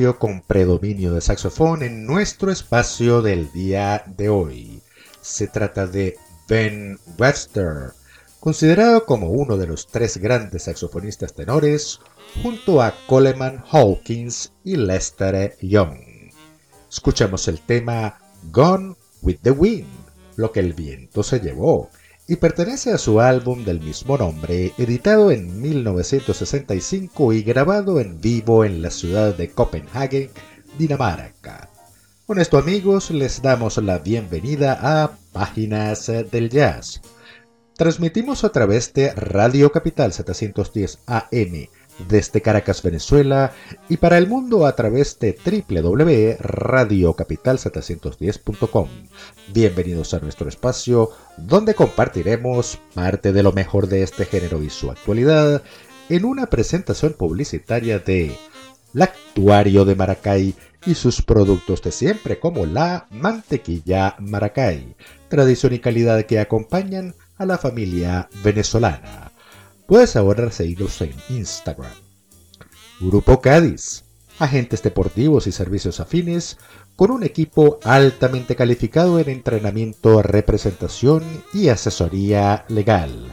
Con predominio de saxofón en nuestro espacio del día de hoy. Se trata de Ben Webster, considerado como uno de los tres grandes saxofonistas tenores, junto a Coleman Hawkins y Lester Young. Escuchamos el tema Gone with the Wind, lo que el viento se llevó, y pertenece a su álbum del mismo nombre, editado en 1965 y grabado en vivo en la ciudad de Copenhague, Dinamarca. Con esto amigos les damos la bienvenida a Páginas del Jazz. Transmitimos a través de Radio Capital 710 AM desde Caracas, Venezuela y para el mundo a través de www.radiocapital710.com. Bienvenidos a nuestro espacio donde compartiremos parte de lo mejor de este género y su actualidad en una presentación publicitaria de Lactuario de Maracay y sus productos de siempre como la mantequilla Maracay, tradición y calidad que acompañan a la familia venezolana. Puedes ahora seguirlos en Instagram. Grupo Cádiz, agentes deportivos y servicios afines con un equipo altamente calificado en entrenamiento, representación y asesoría legal.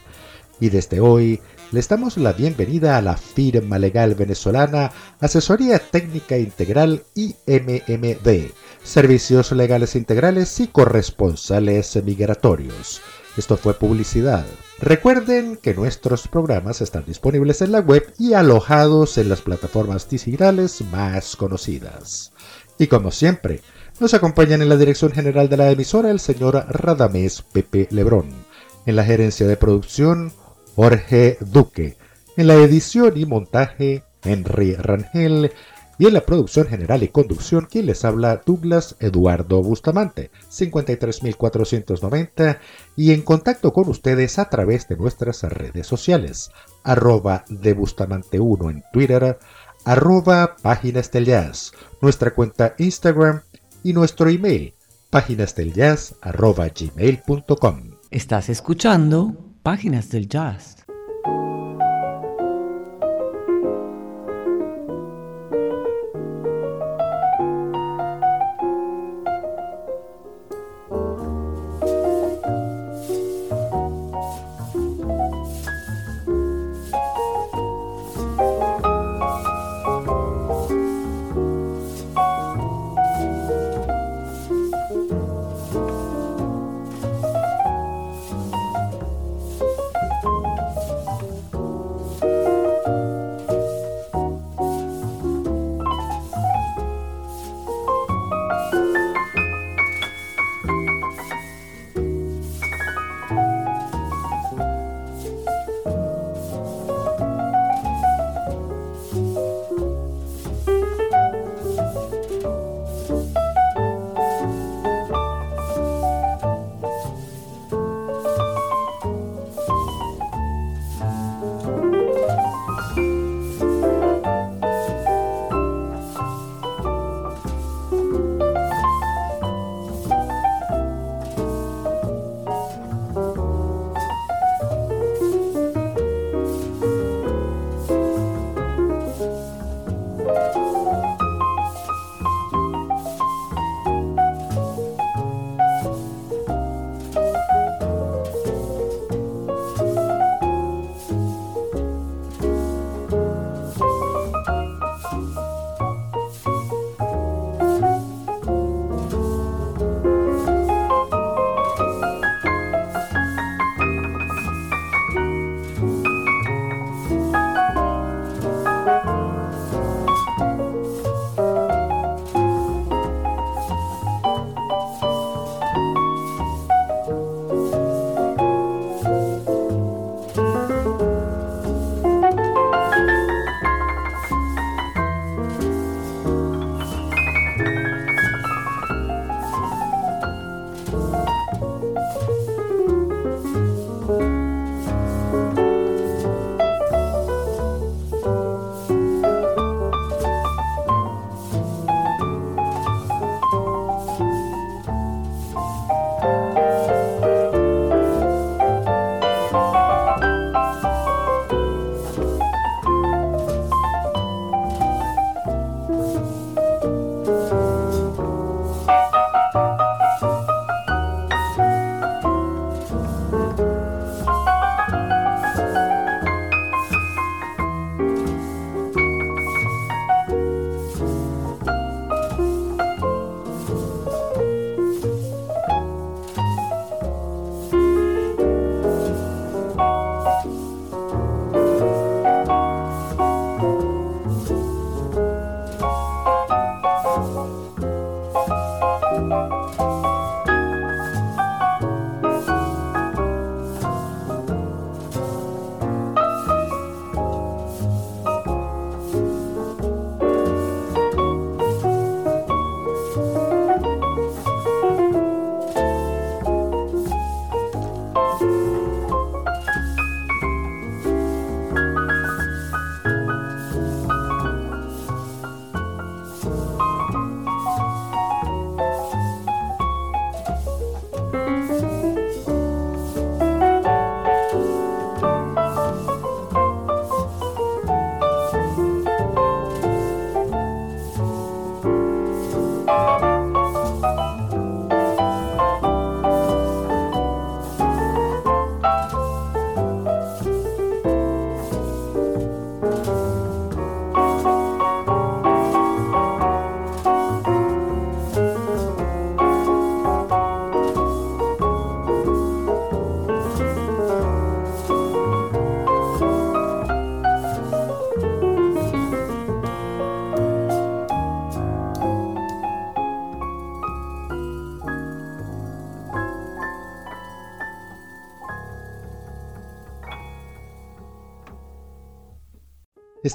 Y desde hoy les damos la bienvenida a la firma legal venezolana Asesoría Técnica Integral IMMD, Servicios Legales Integrales y Corresponsales Migratorios esto fue publicidad. Recuerden que nuestros programas están disponibles en la web y alojados en las plataformas digitales más conocidas. Y como siempre, nos acompañan en la dirección general de la emisora el señor Radamés Pepe Lebrón, en la gerencia de producción Jorge Duque, en la edición y montaje Henry Rangel y en la producción general y conducción, quien les habla Douglas Eduardo Bustamante, 53490, y en contacto con ustedes a través de nuestras redes sociales, arroba de Bustamante 1 en Twitter, arroba Páginas del Jazz, nuestra cuenta Instagram y nuestro email, páginasdeljazz arroba gmail.com. Estás escuchando Páginas del Jazz.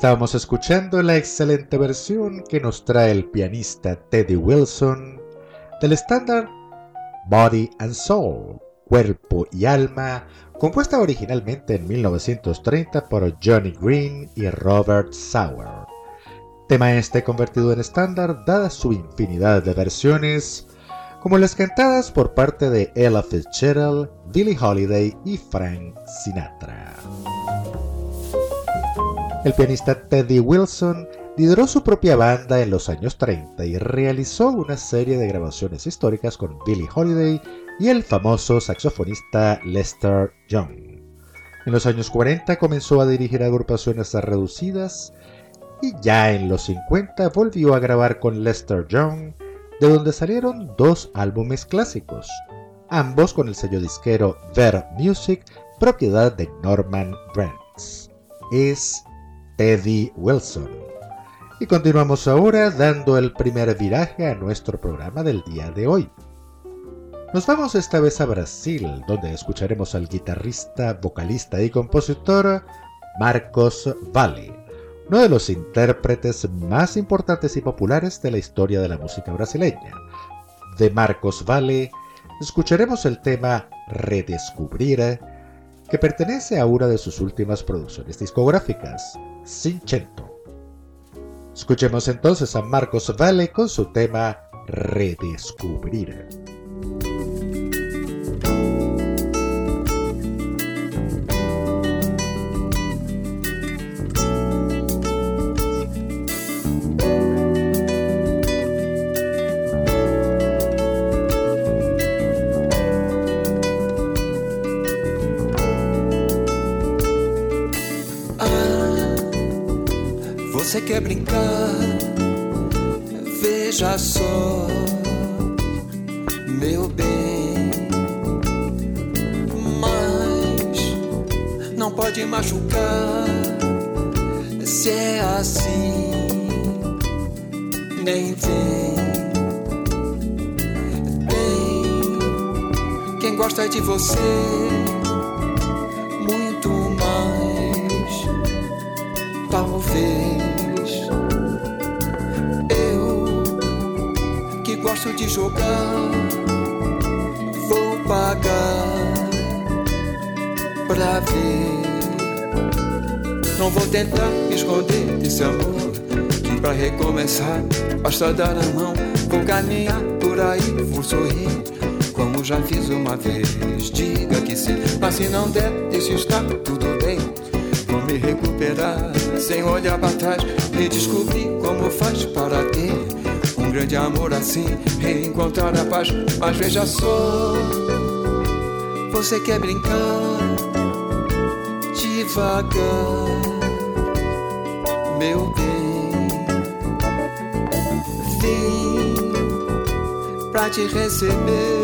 Estábamos escuchando la excelente versión que nos trae el pianista Teddy Wilson del estándar Body and Soul, Cuerpo y Alma, compuesta originalmente en 1930 por Johnny Green y Robert Sauer. Tema este convertido en estándar dada su infinidad de versiones, como las cantadas por parte de Ella Fitzgerald, Billie Holiday y Frank Sinatra. El pianista Teddy Wilson lideró su propia banda en los años 30 y realizó una serie de grabaciones históricas con Billie Holiday y el famoso saxofonista Lester Young. En los años 40 comenzó a dirigir agrupaciones reducidas y ya en los 50 volvió a grabar con Lester Young, de donde salieron dos álbumes clásicos, ambos con el sello disquero Ver Music, propiedad de Norman Brands. Es Teddy Wilson. Y continuamos ahora dando el primer viraje a nuestro programa del día de hoy. Nos vamos esta vez a Brasil, donde escucharemos al guitarrista, vocalista y compositor Marcos Valle, uno de los intérpretes más importantes y populares de la historia de la música brasileña. De Marcos Valle escucharemos el tema Redescubrir, que pertenece a una de sus últimas producciones discográficas, Cinchento. Escuchemos entonces a Marcos Valle con su tema Redescubrir. Você quer brincar? Veja só, meu bem. Mas não pode machucar se é assim. Nem vem. Tem quem gosta de você jogar, vou pagar pra ver. Não vou tentar esconder esse amor. Pra recomeçar, basta dar a mão. Vou caminhar por aí, vou sorrir. Como já fiz uma vez, diga que sim. Mas se não der, deixe estar tudo bem. Vou me recuperar sem olhar para trás e descobrir como faz para ter grande amor assim, reencontrar a paz. Mas veja só, você quer brincar devagar, meu bem. Vim pra te receber,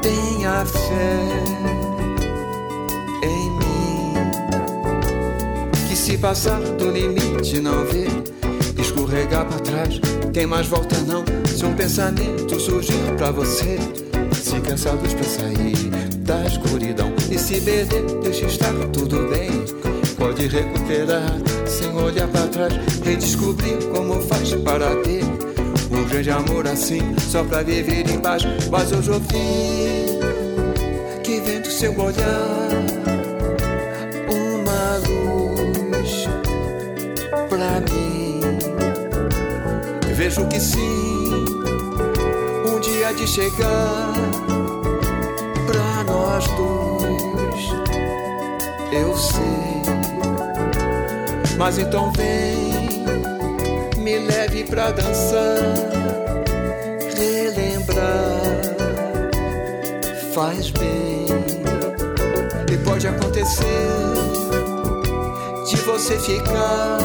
tenha fé se passar do limite não vê escorregar para trás tem mais volta não. Se um pensamento surgir pra você, se cansados pra sair da escuridão e se beber, deixa estar tudo bem. Pode recuperar sem olhar para trás, redescobrir como faz para ter um grande amor assim, só pra viver em paz. Mas hoje ouvi que vem do seu olhar uma luz pra mim. Vejo que sim, um dia de chegar pra nós dois. Eu sei, mas então vem, me leve pra dançar, relembrar, faz bem. E pode acontecer de você ficar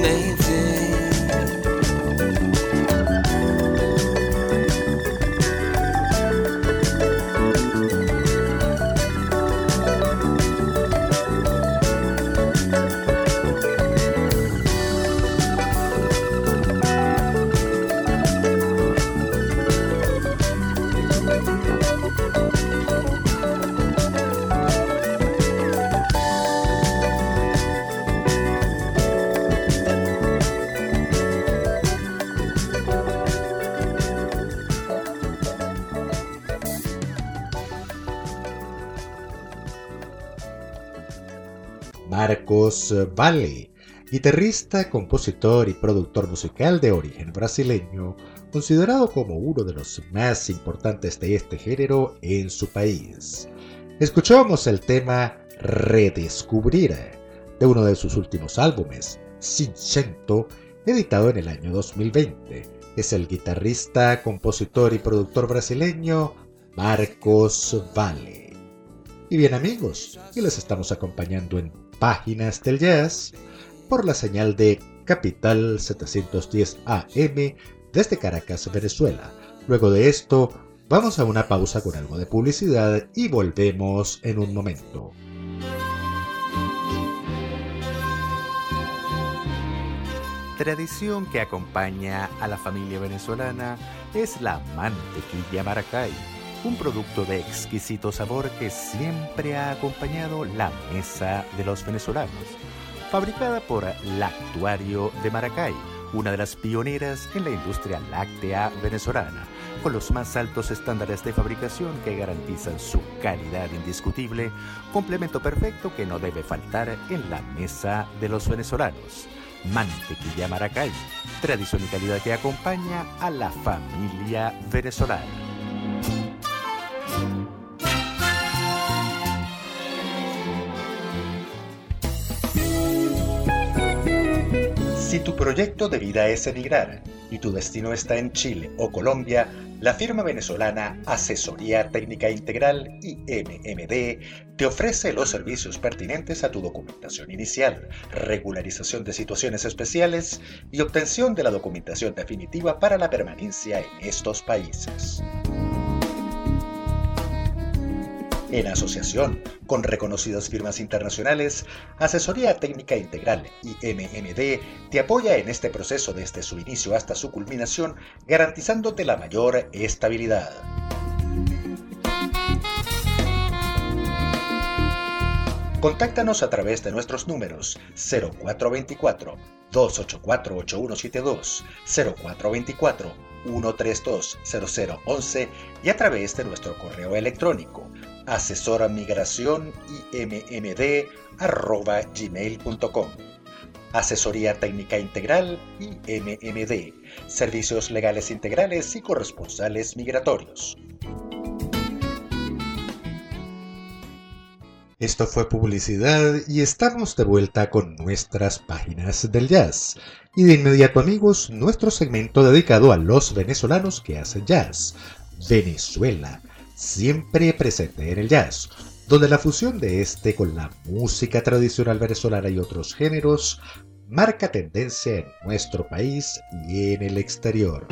name. Marcos Valle, guitarrista, compositor y productor musical de origen brasileño, considerado como uno de los más importantes de este género en su país. Escuchamos el tema Redescubrir de uno de sus últimos álbumes, Sincento, editado en el año 2020. Es el guitarrista, compositor y productor brasileño Marcos Valle. Y bien amigos, y les estamos acompañando en páginas del jazz por la señal de Capital 710 AM desde Caracas, Venezuela. Luego de esto, vamos a una pausa con algo de publicidad y volvemos en un momento. Tradición que acompaña a la familia venezolana es la mantequilla maracay un producto de exquisito sabor que siempre ha acompañado la mesa de los venezolanos. Fabricada por Lactuario de Maracay, una de las pioneras en la industria láctea venezolana, con los más altos estándares de fabricación que garantizan su calidad indiscutible, complemento perfecto que no debe faltar en la mesa de los venezolanos. Mantequilla Maracay, tradición y calidad que acompaña a la familia venezolana. Si tu proyecto de vida es emigrar y tu destino está en Chile o Colombia, la firma venezolana Asesoría Técnica Integral IMMD te ofrece los servicios pertinentes a tu documentación inicial, regularización de situaciones especiales y obtención de la documentación definitiva para la permanencia en estos países. En asociación con reconocidas firmas internacionales, Asesoría Técnica Integral y MMD te apoya en este proceso desde su inicio hasta su culminación, garantizándote la mayor estabilidad. Contáctanos a través de nuestros números 0424-284-8172, 0424-132-0011 y a través de nuestro correo electrónico asesora migración immd arroba gmail.com. Asesoría técnica integral IMMD. Servicios legales integrales y corresponsales migratorios. Esto fue publicidad y estamos de vuelta con nuestras páginas del jazz. Y de inmediato amigos, nuestro segmento dedicado a los venezolanos que hacen jazz. Venezuela, siempre presente en el jazz, donde la fusión de este con la música tradicional venezolana y otros géneros marca tendencia en nuestro país y en el exterior.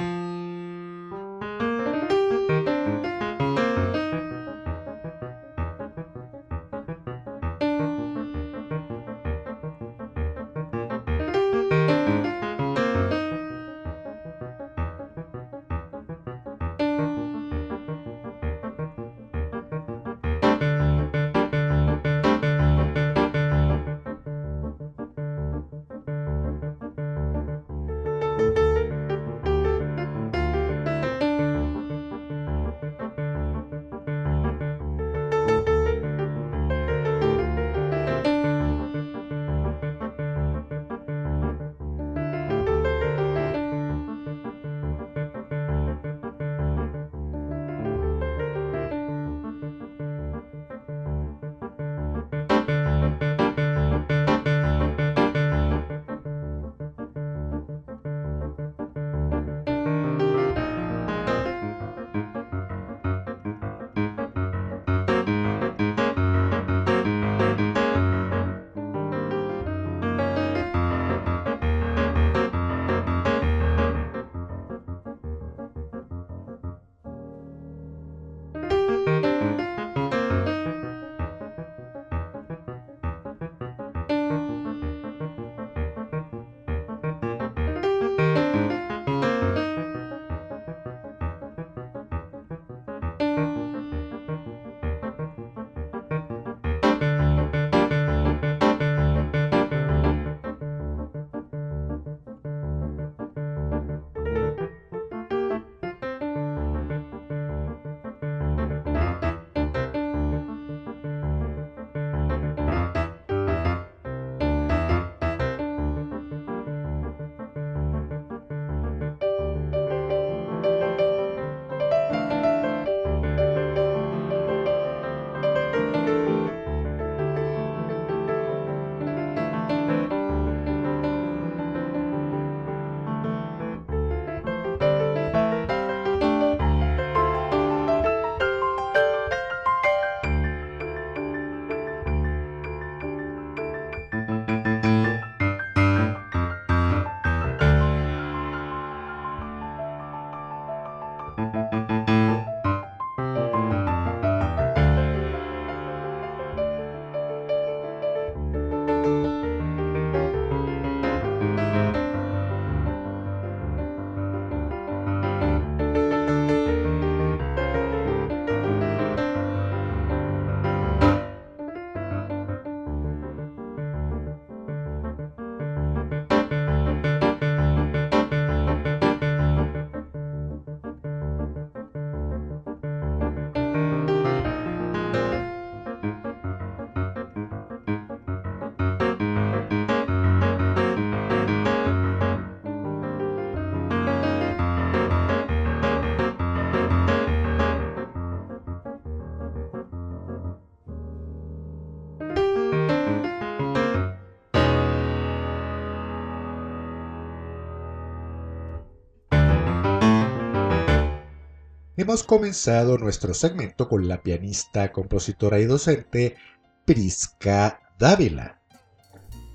Hemos comenzado nuestro segmento con la pianista, compositora y docente Prisca Dávila.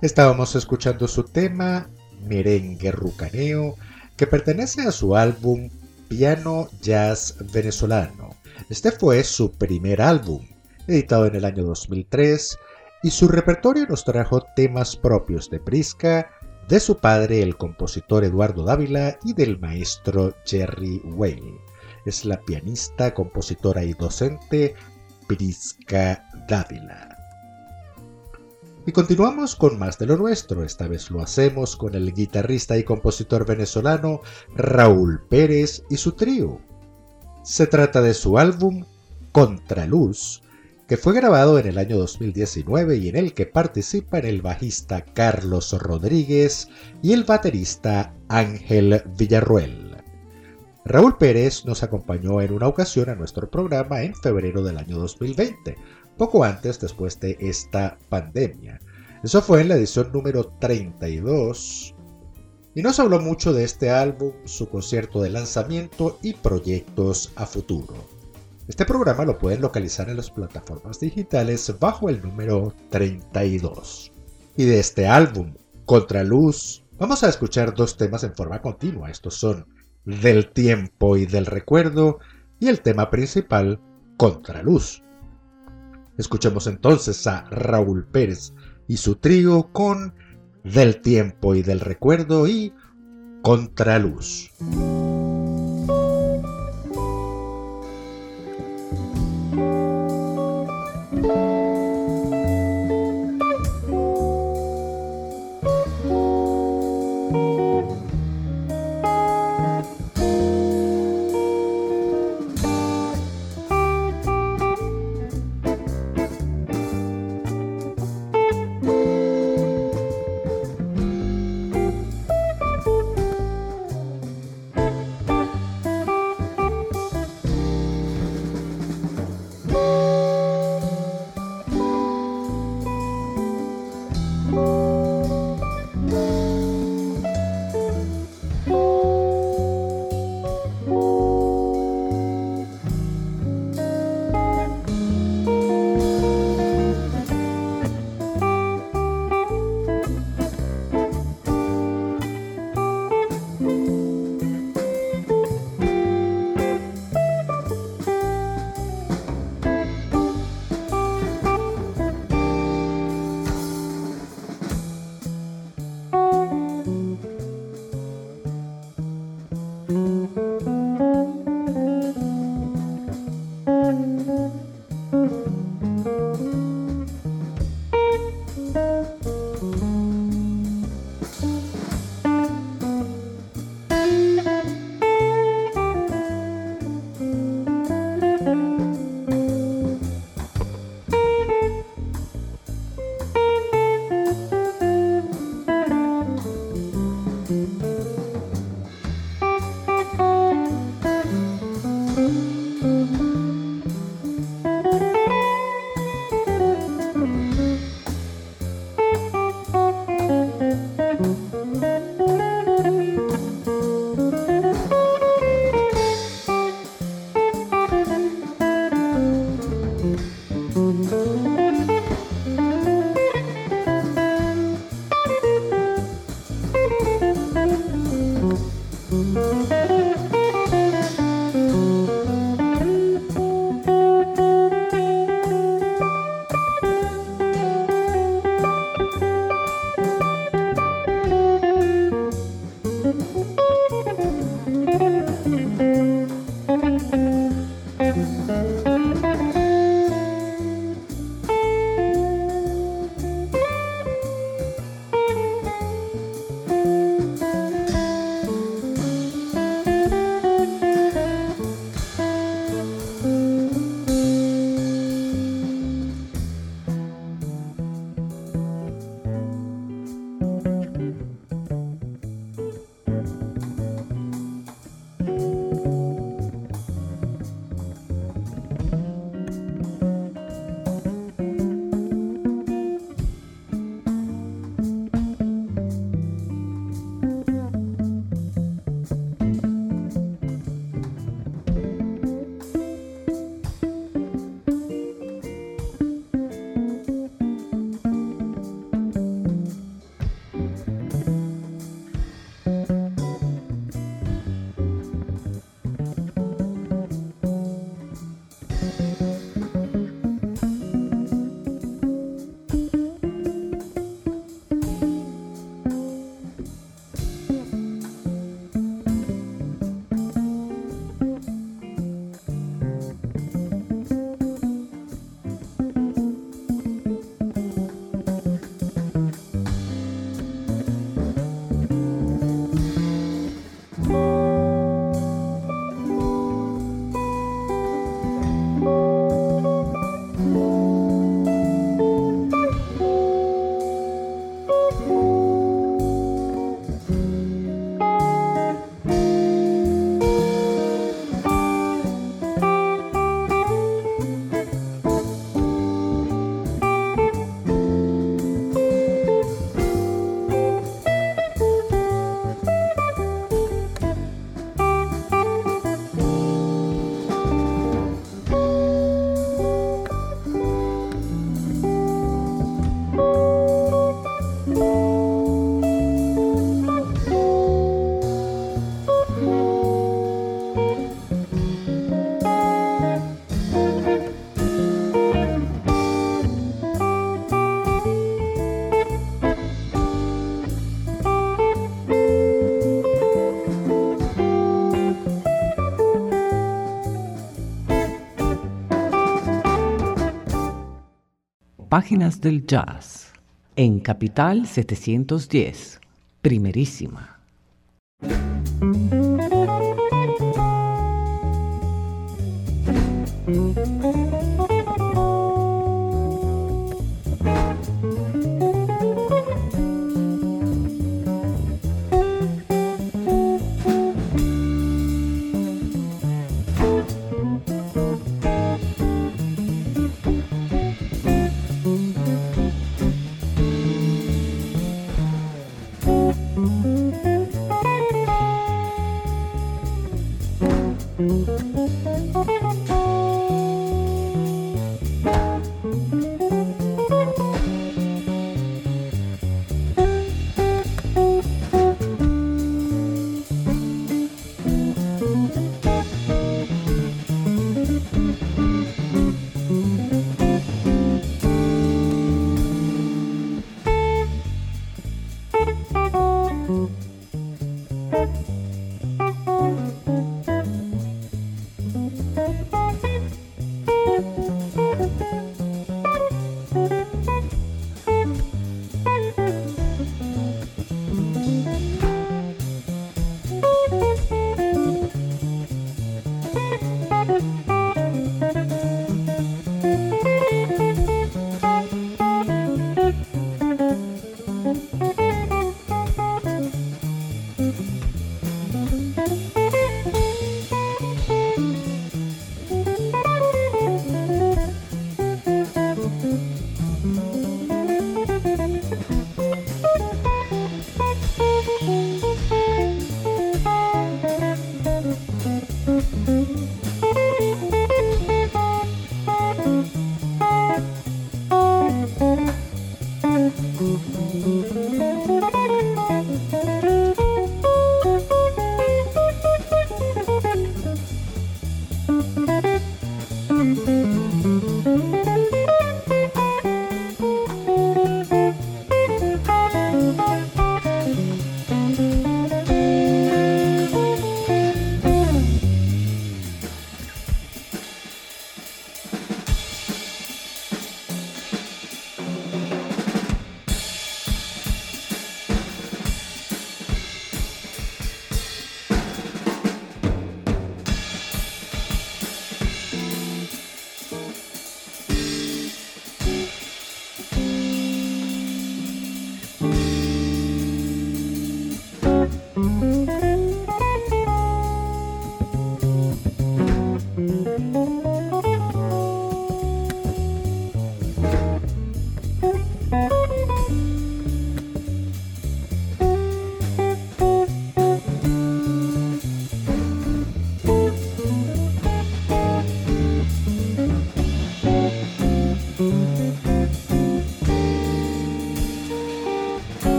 Estábamos escuchando su tema Merengue Rucaneo, que pertenece a su álbum Piano Jazz Venezolano. Este fue su primer álbum, editado en el año 2003, y su repertorio nos trajo temas propios de Prisca, de su padre, el compositor Eduardo Dávila, y del maestro Jerry Whale. Es la pianista, compositora y docente Prisca Dávila. Y continuamos con más de lo nuestro, esta vez lo hacemos con el guitarrista y compositor venezolano Raúl Pérez y su trío. Se trata de su álbum Contraluz, que fue grabado en el año 2019 y en el que participan el bajista Carlos Rodríguez y el baterista Ángel Villarruel. Raúl Pérez nos acompañó en una ocasión a nuestro programa en febrero del año 2020, poco antes después de esta pandemia. Eso fue en la edición número 32 y nos habló mucho de este álbum, su concierto de lanzamiento y proyectos a futuro. Este programa lo pueden localizar en las plataformas digitales bajo el número 32. Y de este álbum, Contraluz, vamos a escuchar dos temas en forma continua. Estos son Del tiempo y del recuerdo y el tema principal, Contraluz. Escuchemos entonces a Raúl Pérez y su trío con Del tiempo y del recuerdo y Contraluz. Páginas del Jazz en Capital 710, primerísima.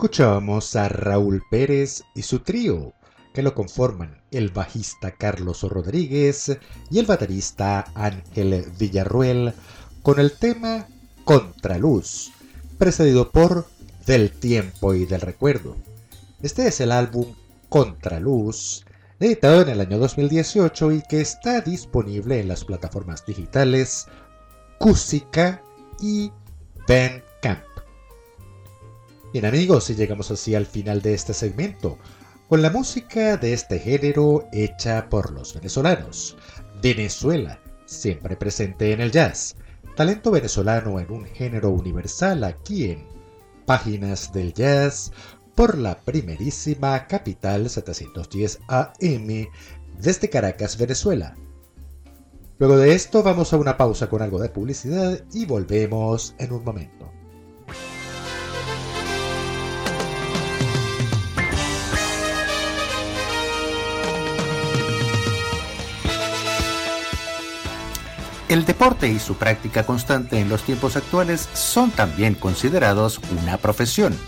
Escuchábamos a Raúl Pérez y su trío, que lo conforman el bajista Carlos Rodríguez y el baterista Ángel Villarruel, con el tema Contraluz, precedido por Del tiempo y del recuerdo. Este es el álbum Contraluz, editado en el año 2018 y que está disponible en las plataformas digitales Cusica y Bandcamp. Bien amigos, y llegamos así al final de este segmento, con la música de este género hecha por los venezolanos. Venezuela, siempre presente en el jazz. Talento venezolano en un género universal aquí en Páginas del Jazz por la primerísima capital 710 AM desde Caracas, Venezuela. Luego de esto vamos a una pausa con algo de publicidad y volvemos en un momento. El deporte y su práctica constante en los tiempos actuales son también considerados una profesión.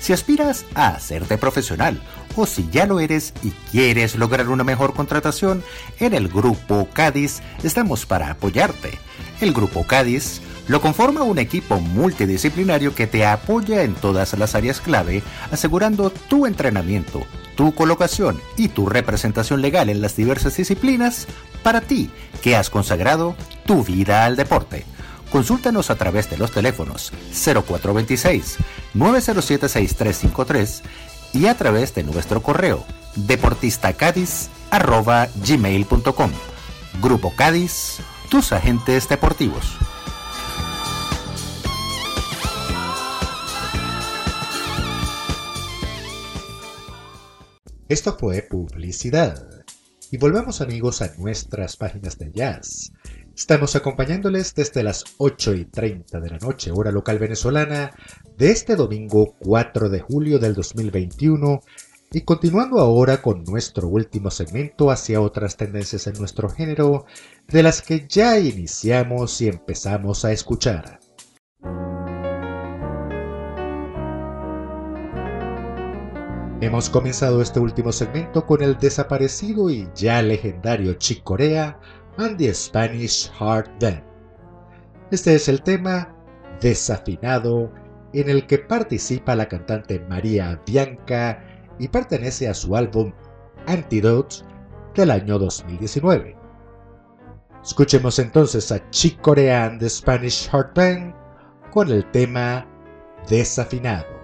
Si aspiras a hacerte profesional o si ya lo eres y quieres lograr una mejor contratación, en el Grupo Cádiz estamos para apoyarte. El Grupo Cádiz lo conforma un equipo multidisciplinario que te apoya en todas las áreas clave, asegurando tu entrenamiento, tu colocación y tu representación legal en las diversas disciplinas para ti que has consagrado tu vida al deporte. Consúltanos a través de los teléfonos 0426 907 6353 y a través de nuestro correo deportistacadiz.gmail.com Grupo Cádiz, tus agentes deportivos. Esto fue publicidad. Y volvemos amigos a nuestras páginas de jazz. Estamos acompañándoles desde las 8 y 30 de la noche, hora local venezolana, de este domingo 4 de julio del 2021 y continuando ahora con nuestro último segmento hacia otras tendencias en nuestro género, de las que ya iniciamos y empezamos a escuchar. Hemos comenzado este último segmento con el desaparecido y ya legendario Chick Corea and the Spanish Heart Band. Este es el tema Desafinado en el que participa la cantante María Bianca y pertenece a su álbum Antidote del año 2019. Escuchemos entonces a Chick Corea and the Spanish Heart Band con el tema Desafinado.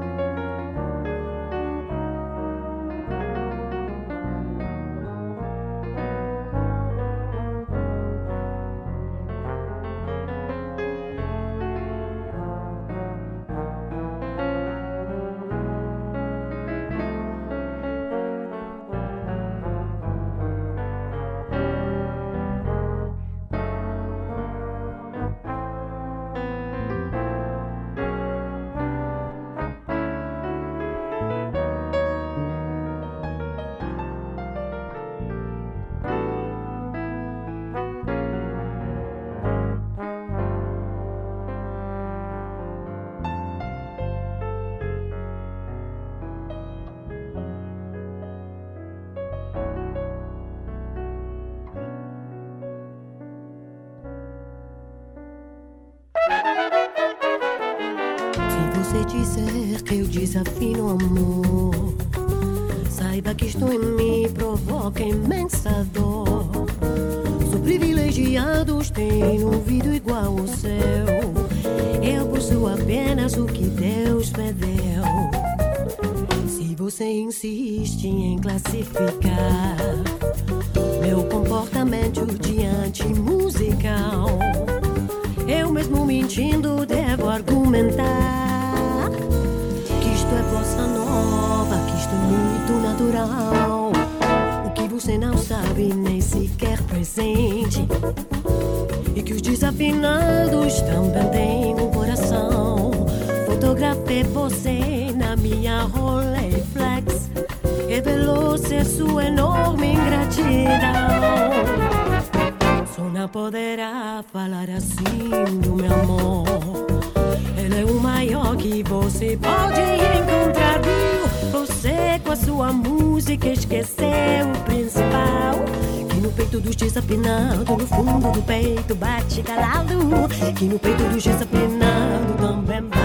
O que você não sabe nem sequer presente. E que os desafinados também têm um coração. Fotografei você na minha Rolleiflex. Revelou ser sua enorme ingratidão. Só não poderá falar assim do meu amor. Ele é o maior que você pode encontrar, viu? Você com a sua música esqueceu o principal. Que no peito dos desafinados, no fundo do peito bate calado. Que no peito dos desafinados também bate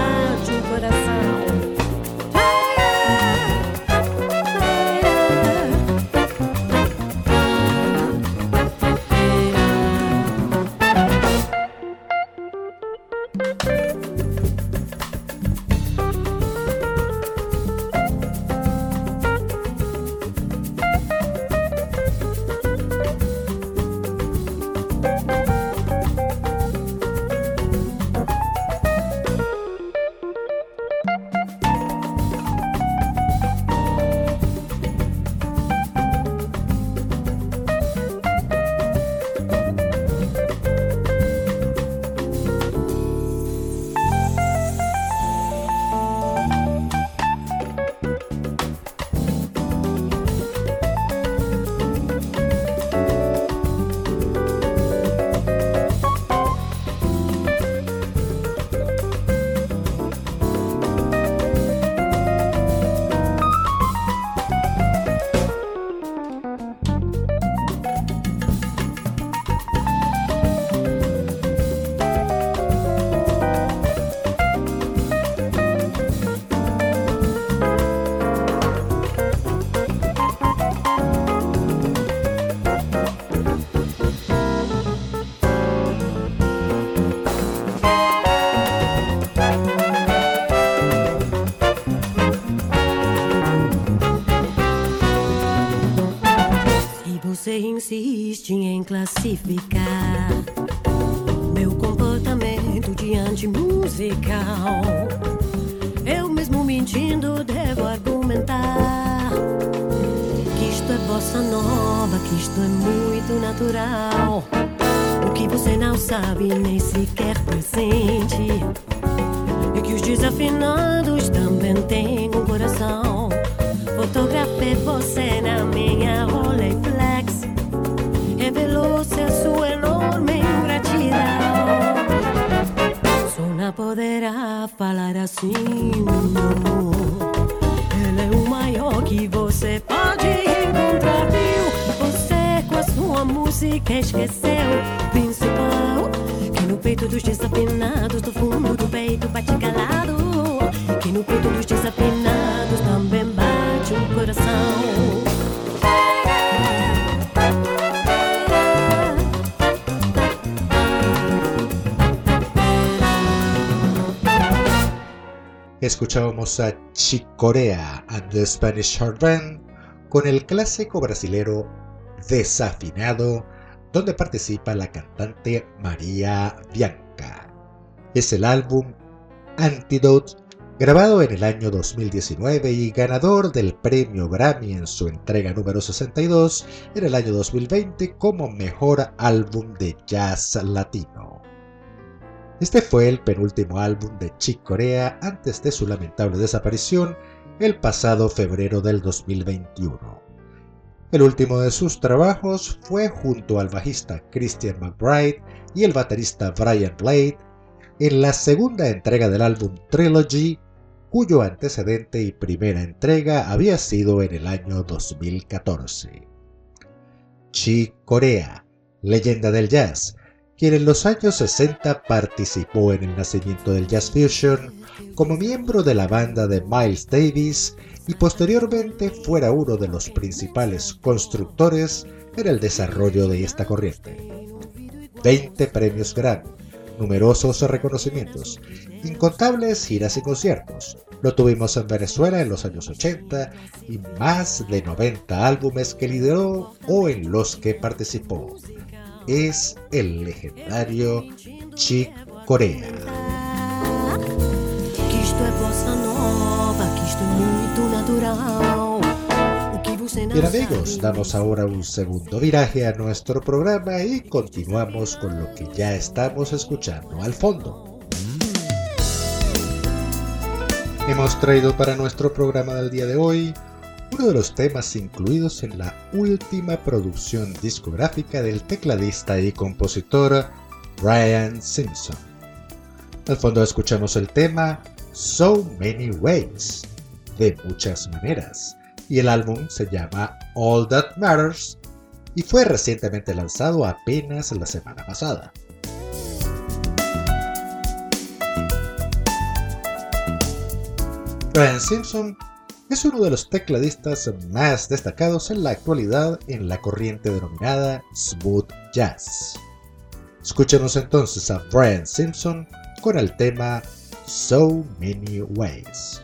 natural. O que você não sabe nem sequer presente é que os desafinados também têm um coração. Fotografei você na minha Rolleiflex, revelou ser sua enorme ingratidão. Só não poderá falar assim. Ele é o maior que você música esqueceu o principal. Que no peito dos desafinados, do fundo do peito bate calado. Que no peito dos desafinados também bate um coração. Escuchábamos a Chicorea and the Spanish Heart Band con el clásico brasilero Desafinado, donde participa la cantante María Bianca. Es el álbum Antidote, grabado en el año 2019 y ganador del premio Grammy en su entrega número 62 en el año 2020 como mejor álbum de jazz latino. Este fue el penúltimo álbum de Chick Corea antes de su lamentable desaparición el pasado febrero del 2021. El último de sus trabajos fue junto al bajista Christian McBride y el baterista Brian Blade en la segunda entrega del álbum Trilogy, cuyo antecedente y primera entrega había sido en el año 2014. Chick Corea, leyenda del jazz, quien en los años 60 participó en el nacimiento del jazz fusion como miembro de la banda de Miles Davis y posteriormente fuera uno de los principales constructores en el desarrollo de esta corriente. 20 premios Grammy, numerosos reconocimientos, incontables giras y conciertos. Lo tuvimos en Venezuela en los años 80 y más de 90 álbumes que lideró o en los que participó es el legendario Chick Corea. Bien amigos, damos ahora un segundo viraje a nuestro programa y continuamos con lo que ya estamos escuchando al fondo. Hemos traído para nuestro programa del día de hoy uno de los temas incluidos en la última producción discográfica del tecladista y compositor Brian Simpson. Al fondo escuchamos el tema So Many Ways, de muchas maneras, y el álbum se llama All That Matters y fue recientemente lanzado apenas la semana pasada. Brian Simpson es uno de los tecladistas más destacados en la actualidad en la corriente denominada smooth jazz. Escuchemos entonces a Brian Simpson con el tema So Many Ways.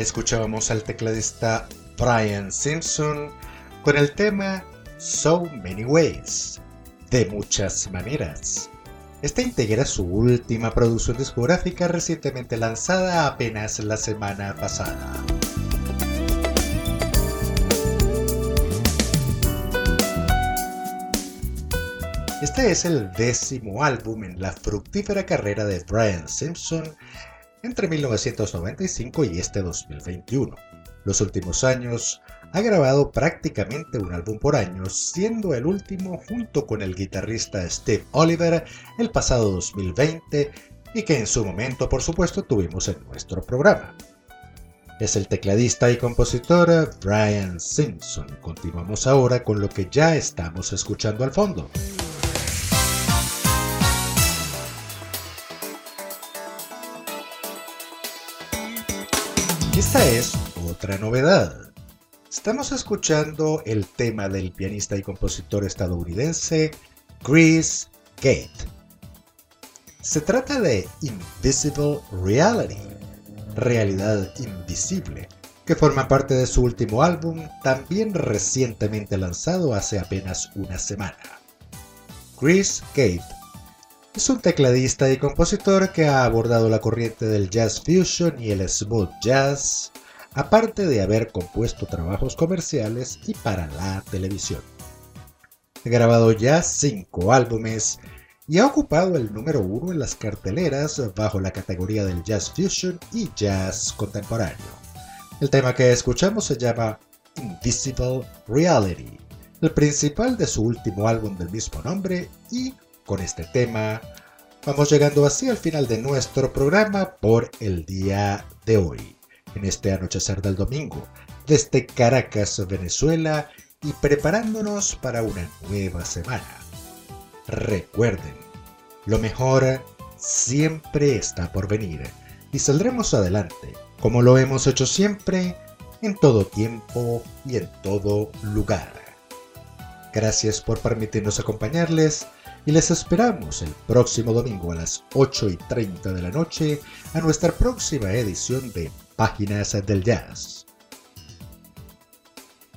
Escuchábamos al tecladista Brian Simpson con el tema So Many Ways, de muchas maneras. Esta integra su última producción discográfica recientemente lanzada apenas la semana pasada. Este es el décimo álbum en la fructífera carrera de Brian Simpson entre 1995 y este 2021. Los últimos años ha grabado prácticamente un álbum por año, siendo el último junto con el guitarrista Steve Oliver el pasado 2020 y que en su momento por supuesto tuvimos en nuestro programa. Es el tecladista y compositor Brian Simpson. Continuamos ahora con lo que ya estamos escuchando al fondo. Esta es otra novedad. Estamos escuchando el tema del pianista y compositor estadounidense Chris Gate. Se trata de Invisible Reality, realidad invisible, que forma parte de su último álbum, también recientemente lanzado hace apenas una semana. Chris Gate es un tecladista y compositor que ha abordado la corriente del jazz fusion y el smooth jazz, aparte de haber compuesto trabajos comerciales y para la televisión. Ha grabado ya cinco álbumes y ha ocupado el número uno en las carteleras bajo la categoría del jazz fusion y jazz contemporáneo. El tema que escuchamos se llama Invisible Reality, el principal de su último álbum del mismo nombre y con este tema, vamos llegando así al final de nuestro programa por el día de hoy, en este anochecer del domingo, desde Caracas, Venezuela, y preparándonos para una nueva semana. Recuerden, lo mejor siempre está por venir y saldremos adelante, como lo hemos hecho siempre, en todo tiempo y en todo lugar. Gracias por permitirnos acompañarles y les esperamos el próximo domingo a las 8 y 30 de la noche a nuestra próxima edición de Páginas del Jazz.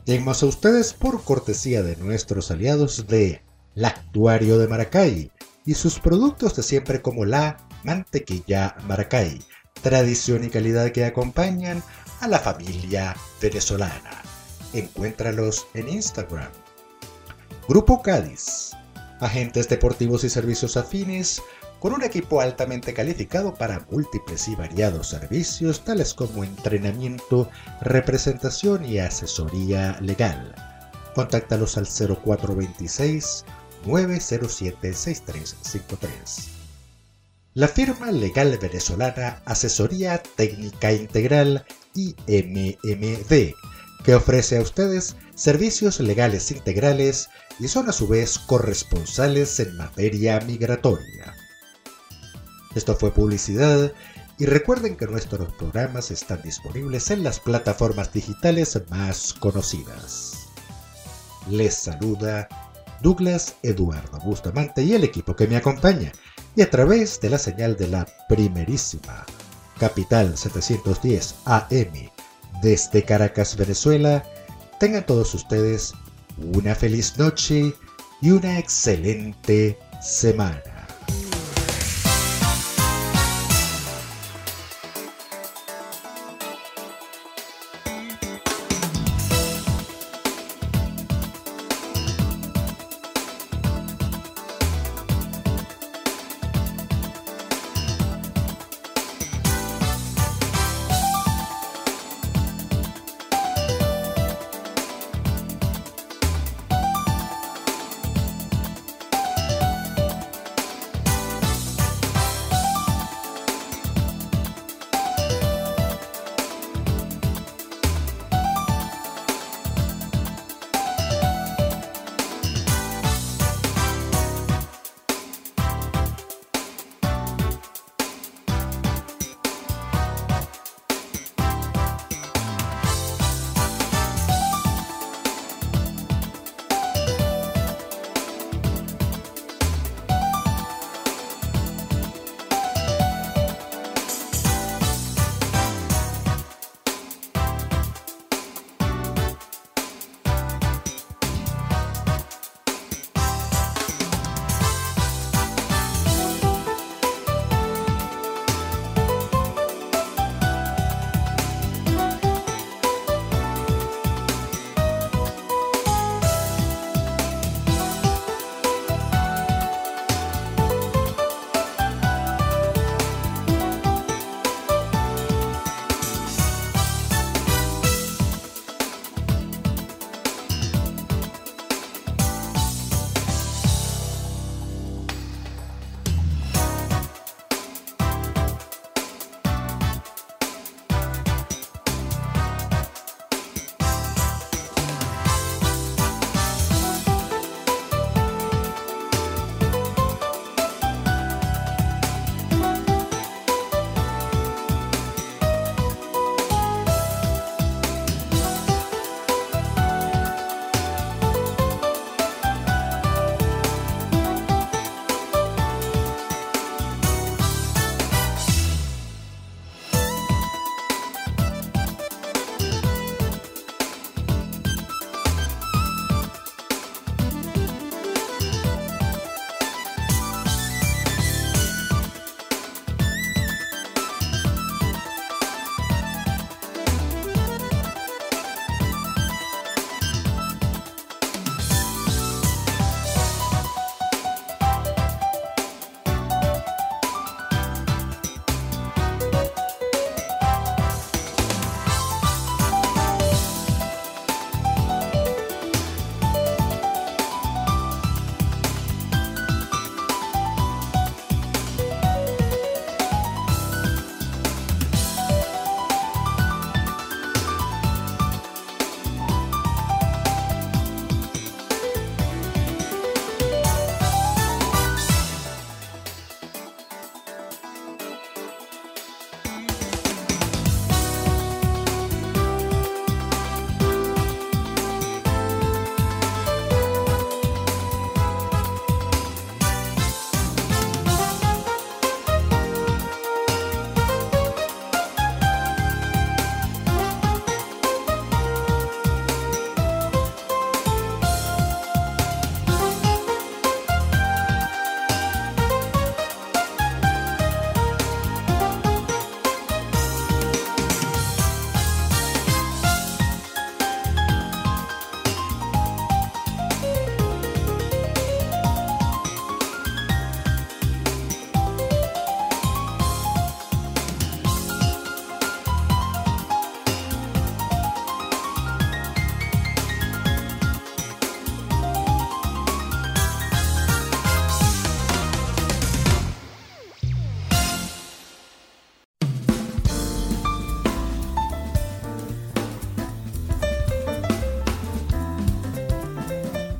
Llegamos a ustedes por cortesía de nuestros aliados de Lactuario de Maracay y sus productos de siempre como la mantequilla Maracay, tradición y calidad que acompañan a la familia venezolana. Encuéntralos en Instagram. Grupo Cádiz agentes deportivos y servicios afines, con un equipo altamente calificado para múltiples y variados servicios tales como entrenamiento, representación y asesoría legal. Contáctalos al 0426 907 6353. La firma legal venezolana Asesoría Técnica Integral IMMD, que ofrece a ustedes servicios legales integrales y son a su vez corresponsales en materia migratoria. Esto fue publicidad y recuerden que nuestros programas están disponibles en las plataformas digitales más conocidas. Les saluda Douglas Eduardo Bustamante y el equipo que me acompaña y a través de la señal de la primerísima Capital 710 AM desde Caracas, Venezuela, tengan todos ustedes una feliz noche y una excelente semana.